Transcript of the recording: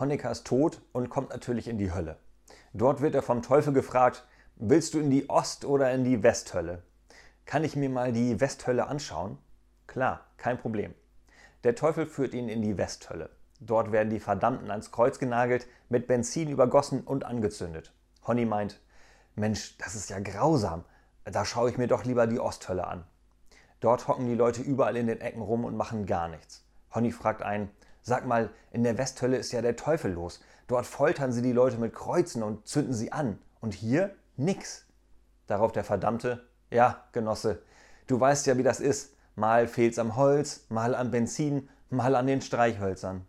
Honecker ist tot und kommt natürlich in die Hölle. Dort wird er vom Teufel gefragt, willst du in die Ost- oder in die Westhölle? Kann ich mir mal die Westhölle anschauen? Klar, kein Problem. Der Teufel führt ihn in die Westhölle. Dort werden die Verdammten ans Kreuz genagelt, mit Benzin übergossen und angezündet. Honey meint, Mensch, das ist ja grausam. Da schaue ich mir doch lieber die Osthölle an. Dort hocken die Leute überall in den Ecken rum und machen gar nichts. Honey fragt einen, sag mal, in der Westhölle ist ja der Teufel los. Dort foltern sie die Leute mit Kreuzen und zünden sie an. Und hier nix. Darauf der Verdammte, ja, Genosse, du weißt ja, wie das ist. Mal fehlt's am Holz, mal am Benzin, mal an den Streichhölzern.